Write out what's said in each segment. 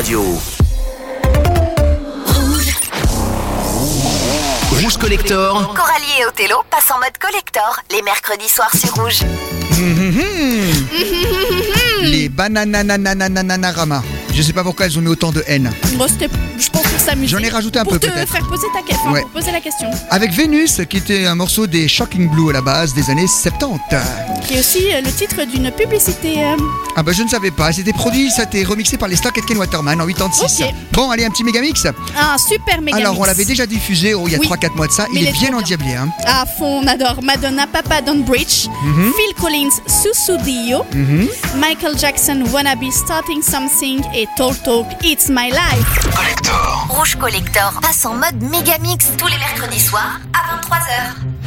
Radio. Rouge Collector, Coralie et Othello passent en mode collector les mercredis soirs sur Rouge. Les banananananananarama. Je sais pas pourquoi elles ont mis autant de haine. Je pense pour s'amuser. J'en ai rajouté un pour peu, te peut-être. faire poser ta. Ouais. pour poser la question. Avec Vénus, qui était un morceau des Shocking Blue à la base des années 70. Qui est aussi euh, le titre d'une publicité. euh, Ah bah je ne savais pas, c'était produit, ça a été remixé par les Stark Ken Waterman en 86. Ok. Bon, allez, un petit mégamix. un super méga. Alors, on l'avait déjà diffusé oh, il y a Oui. 3-4 mois de ça, Mais il est bien endiablé. Hein. À fond, on adore Madonna, Papa Don't Bridge, Mhm. Phil Collins, Susudio, Michael Jackson, Wannabe Starting Something et Talk Talk, It's My Life. Collector. Rouge Collector passe en mode méga mix tous les mercredis soirs à 23h.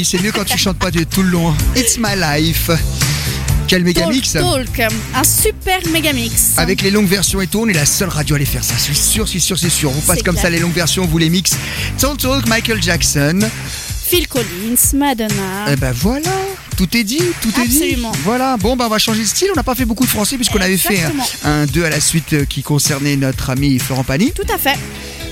Oui, c'est mieux quand tu chantes pas de tout le long. It's my life. Quel méga mix Talk, un super méga mix. Avec les longues versions et tout, on est la seule radio à les faire ça. C'est sûr, c'est sûr, c'est sûr. On passe comme ça les longues versions, vous les mix. Talk Talk, Michael Jackson. Phil Collins, Madonna. Eh ben voilà, tout est dit, tout est dit. Absolument. Voilà, bon bah on va changer de style. On n'a pas fait beaucoup de français puisqu'on avait fait un 2 à la suite euh, qui concernait notre ami Florent Pagny. Tout à fait.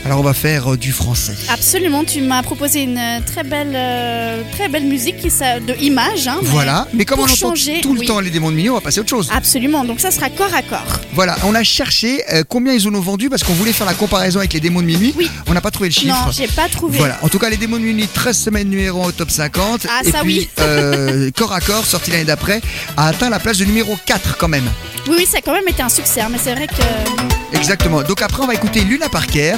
Alors on va faire euh, du français. Absolument, tu m'as proposé une euh, très belle, euh, très belle musique qui de image. Hein, Voilà, mais comme on entend changer, tout le oui. temps les démons de minuit, on va passer à autre chose. Absolument, donc ça sera corps à corps. Voilà, on a cherché euh, combien ils en ont vendu parce qu'on voulait faire la comparaison avec les démons de minuit. Oui. On n'a pas trouvé le chiffre. Non, j'ai pas trouvé. Voilà, en tout cas les démons de minuit, 13 semaines numéro 1 au top 50. Ah, et ça, puis oui. euh, corps à corps, sorti l'année d'après, a atteint la place de numéro 4 quand même. Oui, oui, ça a quand même été un succès, hein, mais c'est vrai que Exactement. Donc après on va écouter Luna Parker,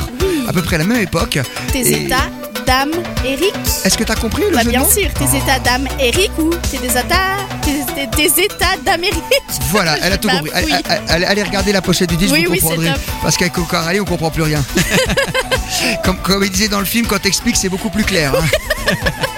à peu près à la même époque. tes Et états d'âme, Eric. Est-ce que tu as compris le Bah, jeu bien sûr, tes états d'âme, Eric ou tes états, tes, tes- états d'Amérique. Voilà, elle a tout Bah, compris. Allez regarder la pochette du disque, Oui, vous oui, comprendrez. Parce qu'avec Coca on comprend plus rien. comme, comme il disait dans le film, quand t'expliques, c'est beaucoup plus clair. hein.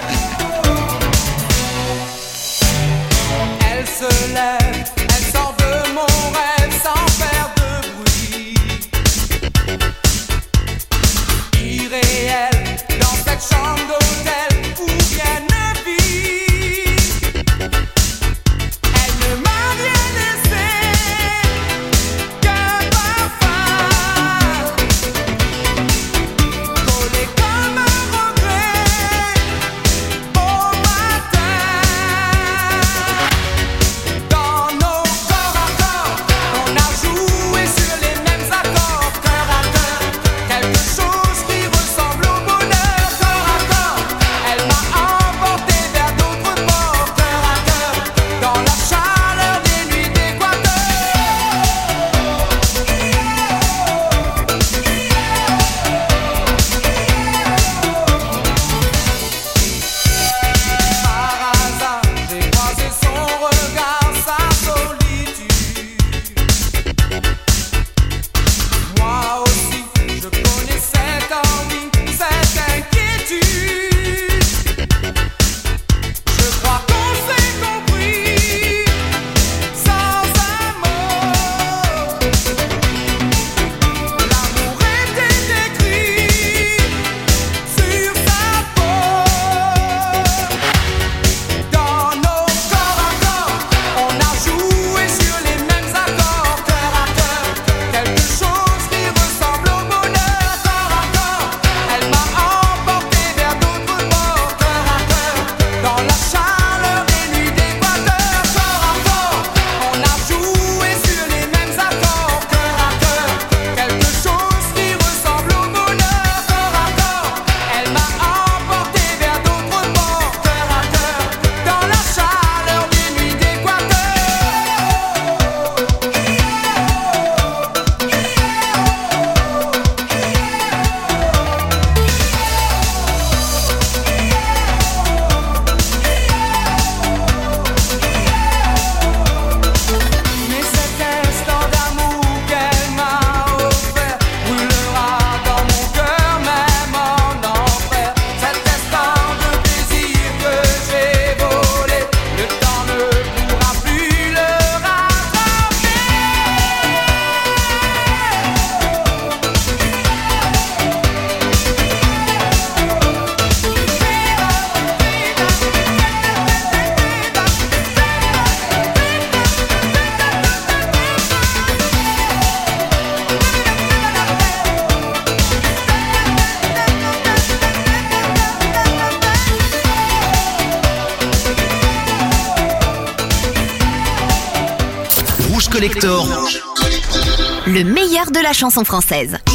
meilleur de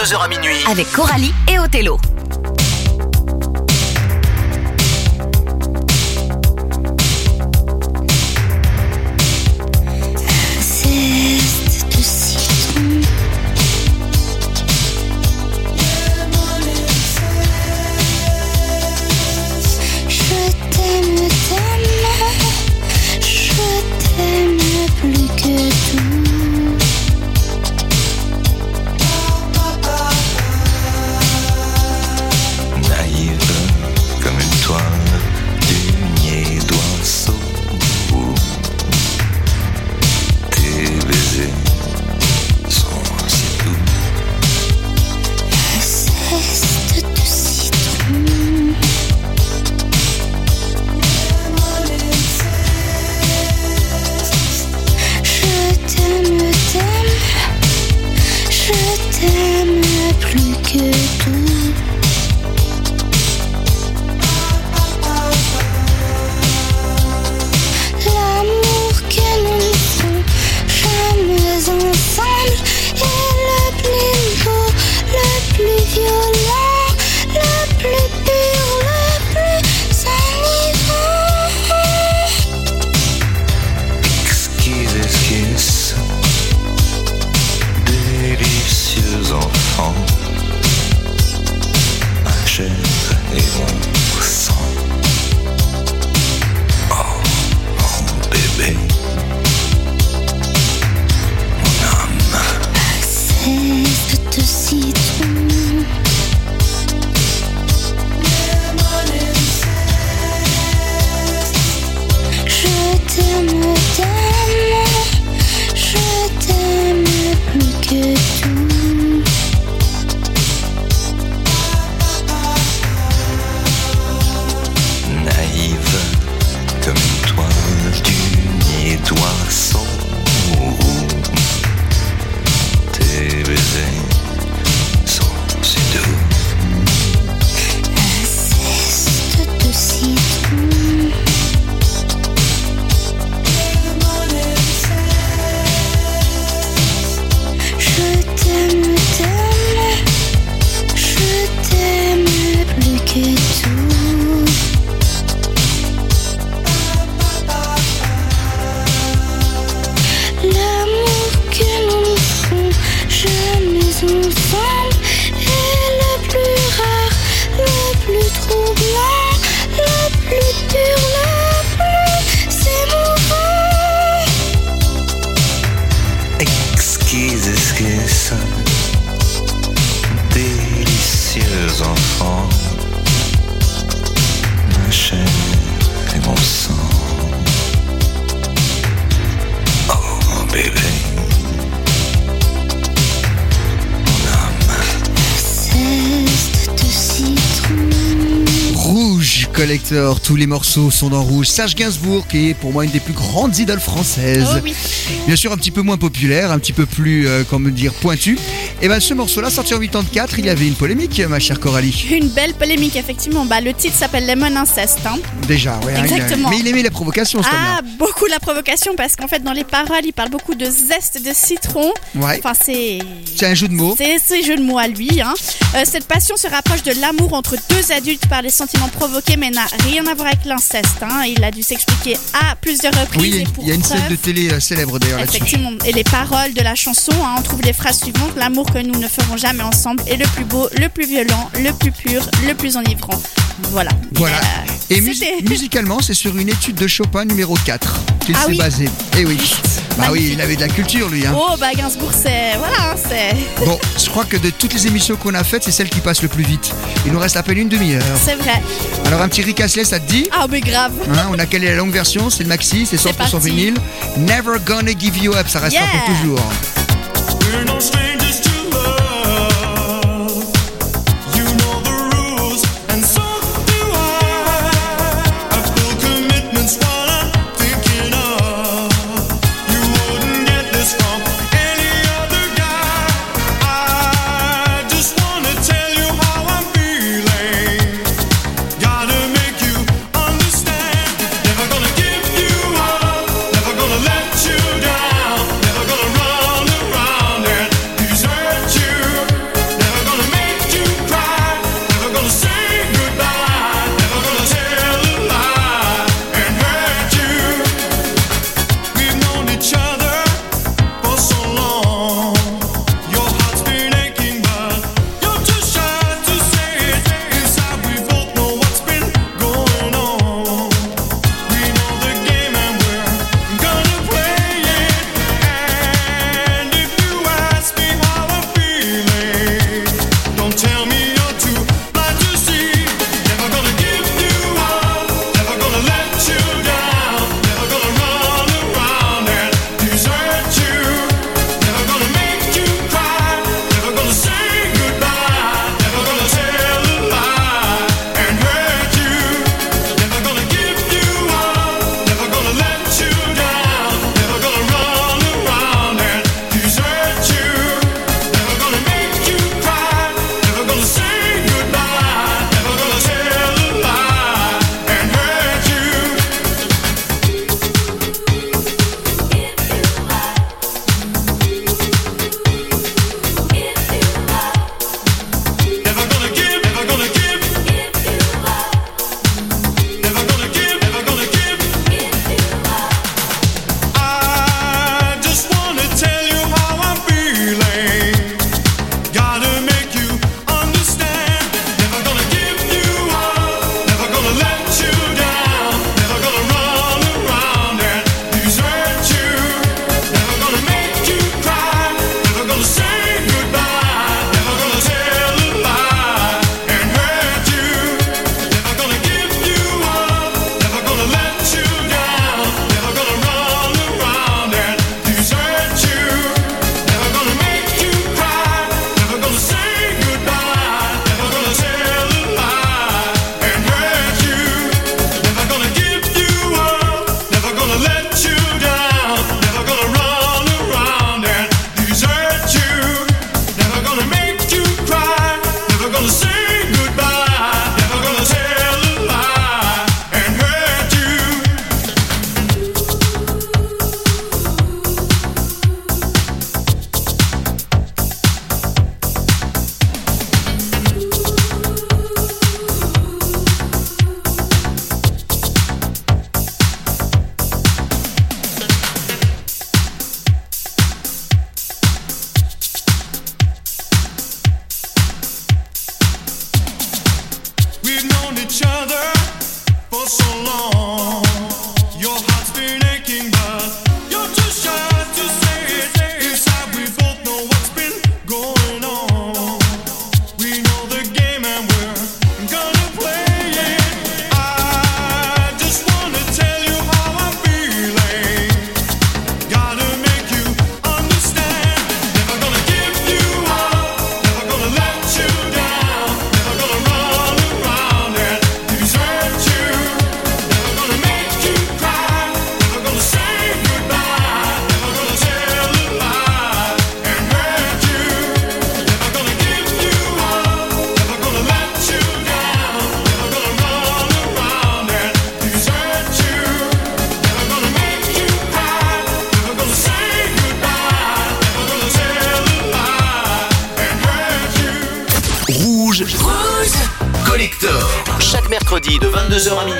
22h à minuit. Avec Coralie et Othello. Tous les morceaux sont dans rouge. Serge Gainsbourg, qui est pour moi une des plus grandes idoles françaises. Oh oui. Bien sûr, un petit peu moins populaire, un petit peu plus, euh, comment dire, pointu. Et ben, ce morceau-là, sorti en 84, il y avait une polémique, ma chère Coralie. Une belle polémique, effectivement. Bah, le titre s'appelle Lemon Incest. hein. Déjà, ouais. hein, Exactement. mais il aimait la provocation, ce Ah, beaucoup la provocation parce qu'en fait, dans les paroles, il parle beaucoup de zeste de citron. Ouais. Enfin, c'est. C'est un jeu de mots. C'est ce jeu de mots à lui. Hein. Euh, cette passion se rapproche de l'amour entre deux adultes par les sentiments provoqués, mais n'a rien à voir avec l'inceste. Il a dû s'expliquer à plusieurs reprises. Oui, il y a une scène de télé euh, célèbre d'ailleurs là-dessus. Effectivement. Et les paroles de la chanson, on trouve les phrases suivantes. L'amour que nous ne ferons jamais ensemble est le plus beau, le plus violent, le plus pur, le plus enivrant. Voilà. Voilà. Euh, Et mus- musicalement, c'est sur une étude de Chopin numéro 4 qu'il Ah s'est oui. basé. Et oui. Bah oui, il avait de la culture lui. Hein. Oh, bah Gainsbourg, c'est. Voilà, hein, c'est. Bon, je crois que de toutes les émissions qu'on a faites, c'est celle qui passe le plus vite. Il nous reste à peine une demi-heure. C'est vrai. Alors un petit ricasslet, ça te dit? Ah, mais grave. Hein, on a calé la longue version, c'est le maxi, c'est 100% parti. vinyle. Never gonna give you up, ça restera Yeah. pour toujours. 22h à minuit.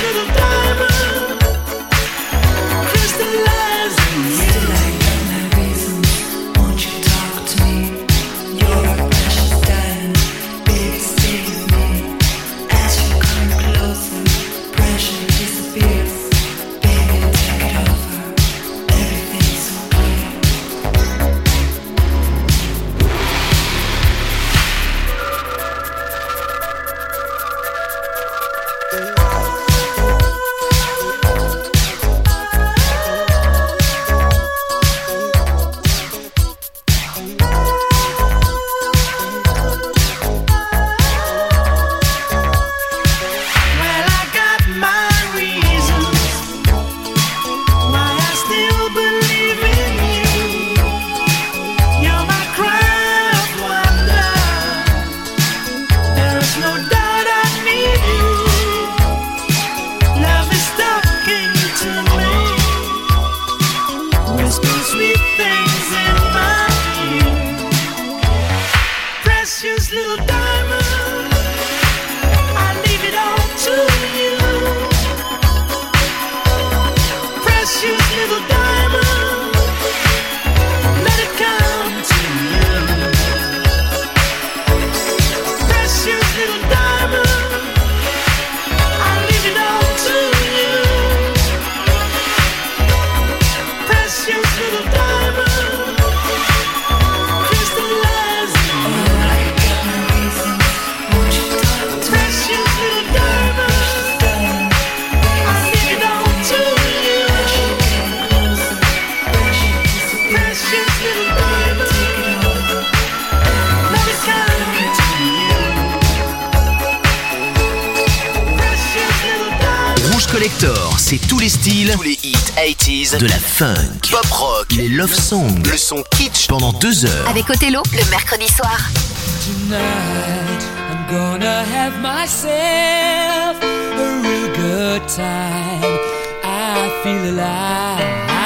Little diamond. C'est tous les styles, tous les hits 80s, de la funk, pop rock, les love songs, le son kitsch pendant deux heures. Avec Othello, le mercredi soir. Tonight, I'm gonna have myself a real good time. I feel alive.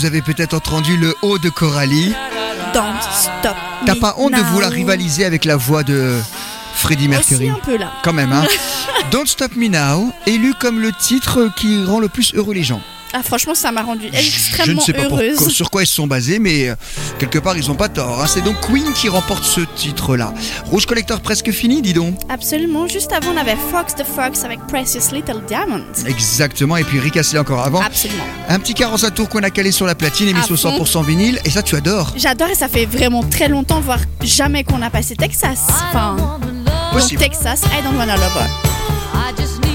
vous avez peut-être entendu le haut de Coralie. Don't stop. T'as pas honte de vouloir rivaliser avec la voix de Freddie Mercury Aussi un peu là. Quand même, hein. Don't Stop Me Now, élu comme le titre qui rend le plus heureux les gens. Ah, franchement, ça m'a rendu extrêmement Je ne sais pas heureuse. Sur quoi ils se sont basés, mais euh, quelque part, ils n'ont pas tort. Hein. C'est donc Queen qui remporte ce titre-là. Rouge Collector presque fini, dis donc. Absolument. Juste avant, on avait Fox the Fox avec Precious Little Diamond. Exactement. Et puis Rick encore avant. Absolument. Un petit carrosse à tour qu'on a calé sur la platine, émission ah 100% vinyle. Et ça, tu adores. J'adore et ça fait vraiment très longtemps, voire jamais qu'on a passé Texas. Enfin, Texas, I don't wanna love her.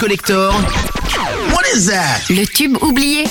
Collector. What is that? le tube oublié.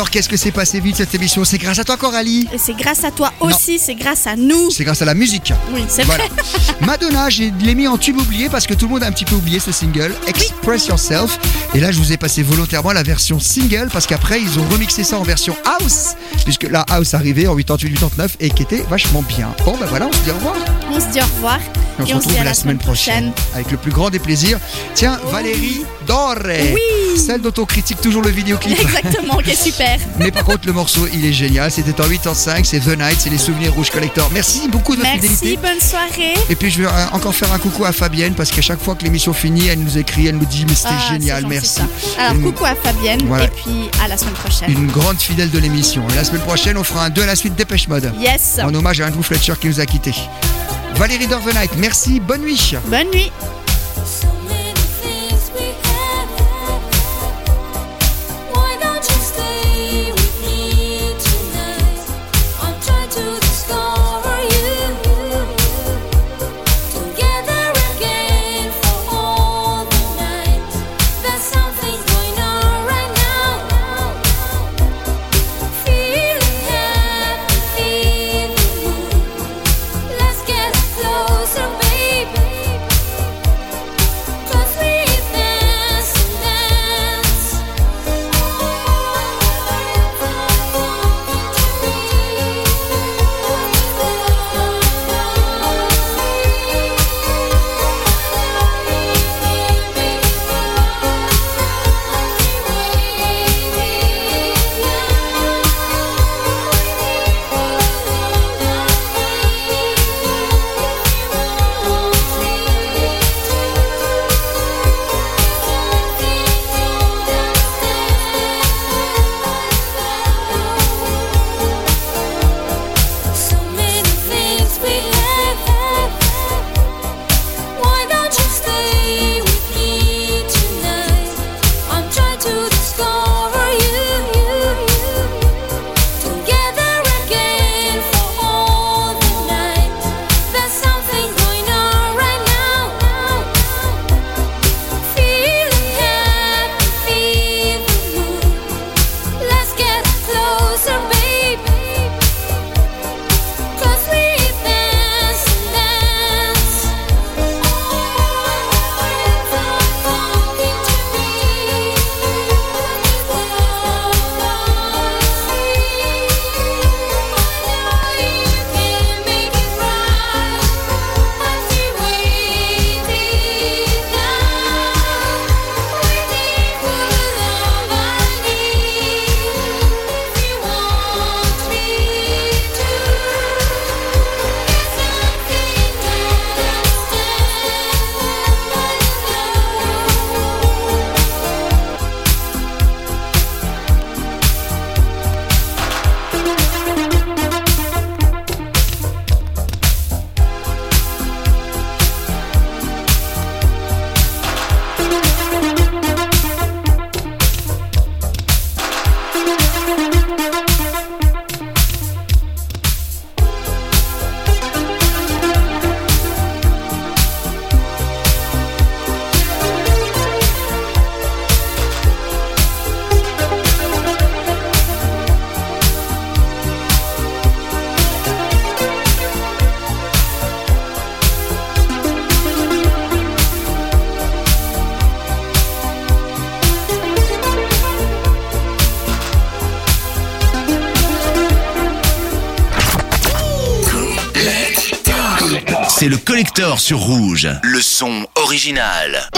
Collector, qu'est-ce que c'est passé vite cette émission? C'est grâce à toi Coralie Et c'est grâce à toi aussi, c'est grâce à nous. C'est grâce à la musique. Oui, c'est Voilà. vrai. Madonna, j'ai l'ai mis en tube oublié parce que tout le monde a un petit peu oublié ce single, Express Yourself. Et là, je vous ai passé volontairement la version single parce qu'après, ils ont remixé ça en version house, puisque la house arrivait en 88-89 et qui était vachement bien. Bon, ben voilà, on se dit au revoir. On se dit au revoir. Et on se retrouve la, semaine prochaine avec le plus grand des plaisirs. Tiens, Valérie Doré, Oui. celle dont on critique toujours le vidéoclip. Exactement, qui est super. Mais par contre, le morceau, il est génial. C'était en 8 en 5, c'est The Night, c'est les souvenirs rouges collector. Merci beaucoup de votre Merci, fidélité. bonne soirée. Et puis je vais euh, encore faire un coucou à Fabienne parce qu'à chaque fois que l'émission finit, elle nous écrit, elle nous dit mais c'était Ah, génial, merci. ça. Alors, Une- coucou à Fabienne Voilà. et puis à la semaine prochaine. Une grande fidèle de l'émission. Et la semaine prochaine, on fera un 2 à la suite Dépêche Mode. Yes. En hommage à Andrew Fletcher qui nous a quittés. Valérie Dor The Night, merci, bonne nuit. Bonne nuit. Le son original.